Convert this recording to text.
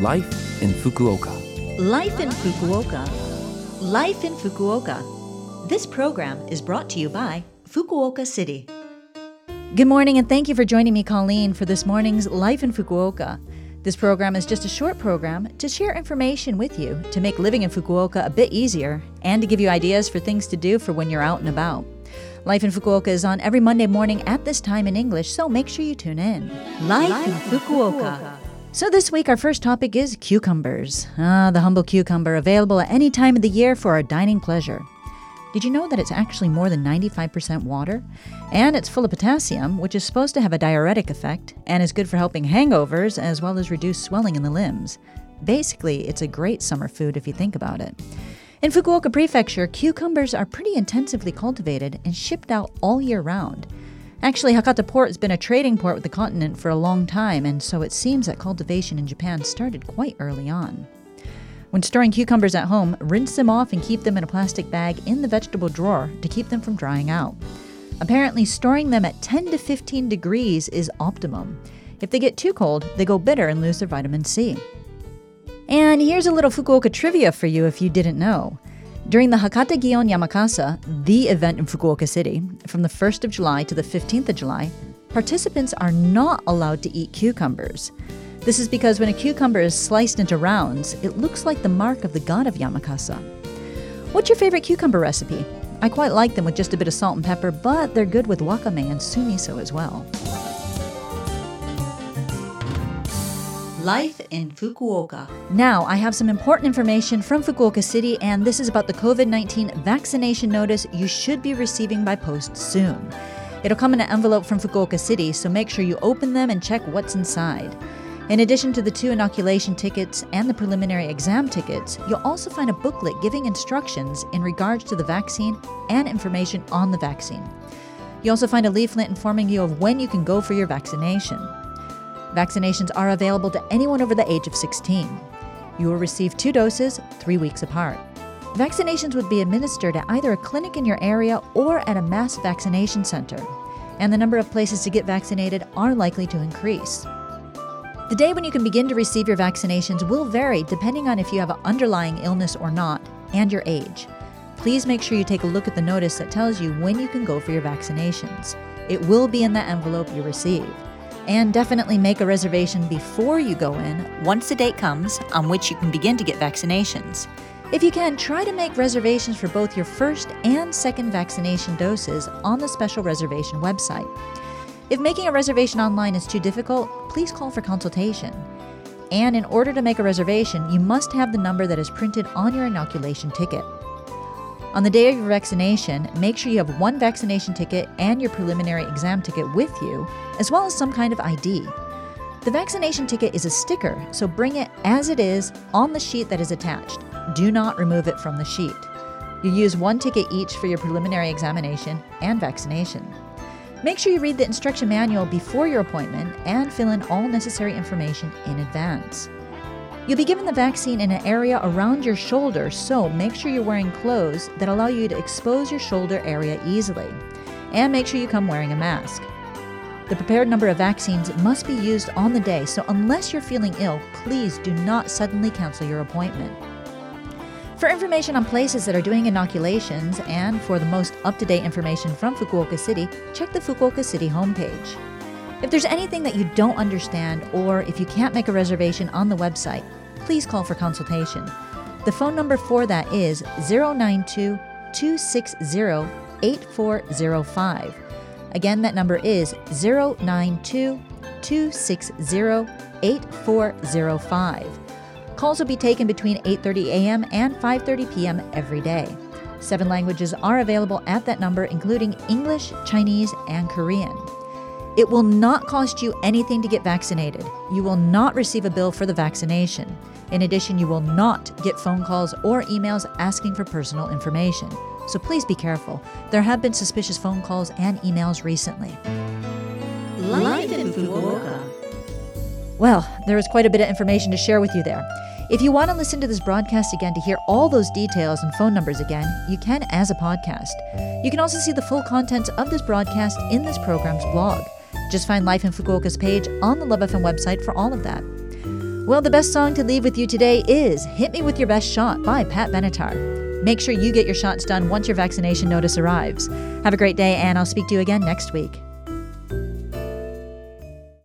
Life in Fukuoka. Life in Fukuoka. Life in Fukuoka. This program is brought to you by Fukuoka City. Good morning, and thank you for joining me, Colleen, for this morning's Life in Fukuoka. This program is just a short program to share information with you to make living in Fukuoka a bit easier and to give you ideas for things to do for when you're out and about. Life in Fukuoka is on every Monday morning at this time in English, so make sure you tune in. Life, Life in Fukuoka. Fukuoka. So, this week, our first topic is cucumbers. Ah, the humble cucumber, available at any time of the year for our dining pleasure. Did you know that it's actually more than 95% water? And it's full of potassium, which is supposed to have a diuretic effect and is good for helping hangovers as well as reduce swelling in the limbs. Basically, it's a great summer food if you think about it. In Fukuoka Prefecture, cucumbers are pretty intensively cultivated and shipped out all year round. Actually, Hakata Port has been a trading port with the continent for a long time, and so it seems that cultivation in Japan started quite early on. When storing cucumbers at home, rinse them off and keep them in a plastic bag in the vegetable drawer to keep them from drying out. Apparently, storing them at 10 to 15 degrees is optimum. If they get too cold, they go bitter and lose their vitamin C. And here's a little Fukuoka trivia for you if you didn't know. During the Hakata Gion Yamakasa, the event in Fukuoka City, from the 1st of July to the 15th of July, participants are not allowed to eat cucumbers. This is because when a cucumber is sliced into rounds, it looks like the mark of the god of Yamakasa. What's your favorite cucumber recipe? I quite like them with just a bit of salt and pepper, but they're good with wakame and sumiso as well. Life in Fukuoka. Now, I have some important information from Fukuoka City, and this is about the COVID 19 vaccination notice you should be receiving by post soon. It'll come in an envelope from Fukuoka City, so make sure you open them and check what's inside. In addition to the two inoculation tickets and the preliminary exam tickets, you'll also find a booklet giving instructions in regards to the vaccine and information on the vaccine. You also find a leaflet informing you of when you can go for your vaccination. Vaccinations are available to anyone over the age of 16. You will receive two doses three weeks apart. Vaccinations would be administered at either a clinic in your area or at a mass vaccination center, and the number of places to get vaccinated are likely to increase. The day when you can begin to receive your vaccinations will vary depending on if you have an underlying illness or not and your age. Please make sure you take a look at the notice that tells you when you can go for your vaccinations. It will be in the envelope you receive. And definitely make a reservation before you go in once the date comes on which you can begin to get vaccinations. If you can, try to make reservations for both your first and second vaccination doses on the special reservation website. If making a reservation online is too difficult, please call for consultation. And in order to make a reservation, you must have the number that is printed on your inoculation ticket. On the day of your vaccination, make sure you have one vaccination ticket and your preliminary exam ticket with you, as well as some kind of ID. The vaccination ticket is a sticker, so bring it as it is on the sheet that is attached. Do not remove it from the sheet. You use one ticket each for your preliminary examination and vaccination. Make sure you read the instruction manual before your appointment and fill in all necessary information in advance. You'll be given the vaccine in an area around your shoulder, so make sure you're wearing clothes that allow you to expose your shoulder area easily. And make sure you come wearing a mask. The prepared number of vaccines must be used on the day, so unless you're feeling ill, please do not suddenly cancel your appointment. For information on places that are doing inoculations and for the most up to date information from Fukuoka City, check the Fukuoka City homepage. If there's anything that you don't understand or if you can't make a reservation on the website, please call for consultation. The phone number for that is 092 260 8405. Again, that number is 092 260 8405. Calls will be taken between 8:30 a.m. and 5:30 p.m. every day. Seven languages are available at that number including English, Chinese, and Korean. It will not cost you anything to get vaccinated. You will not receive a bill for the vaccination. In addition, you will not get phone calls or emails asking for personal information. So please be careful. There have been suspicious phone calls and emails recently. Life in Fukuoka. Well, there is quite a bit of information to share with you there. If you want to listen to this broadcast again to hear all those details and phone numbers again, you can as a podcast. You can also see the full contents of this broadcast in this program's blog. Just find Life in Fukuoka's page on the Love FM website for all of that. Well, the best song to leave with you today is Hit Me With Your Best Shot by Pat Benatar. Make sure you get your shots done once your vaccination notice arrives. Have a great day, and I'll speak to you again next week.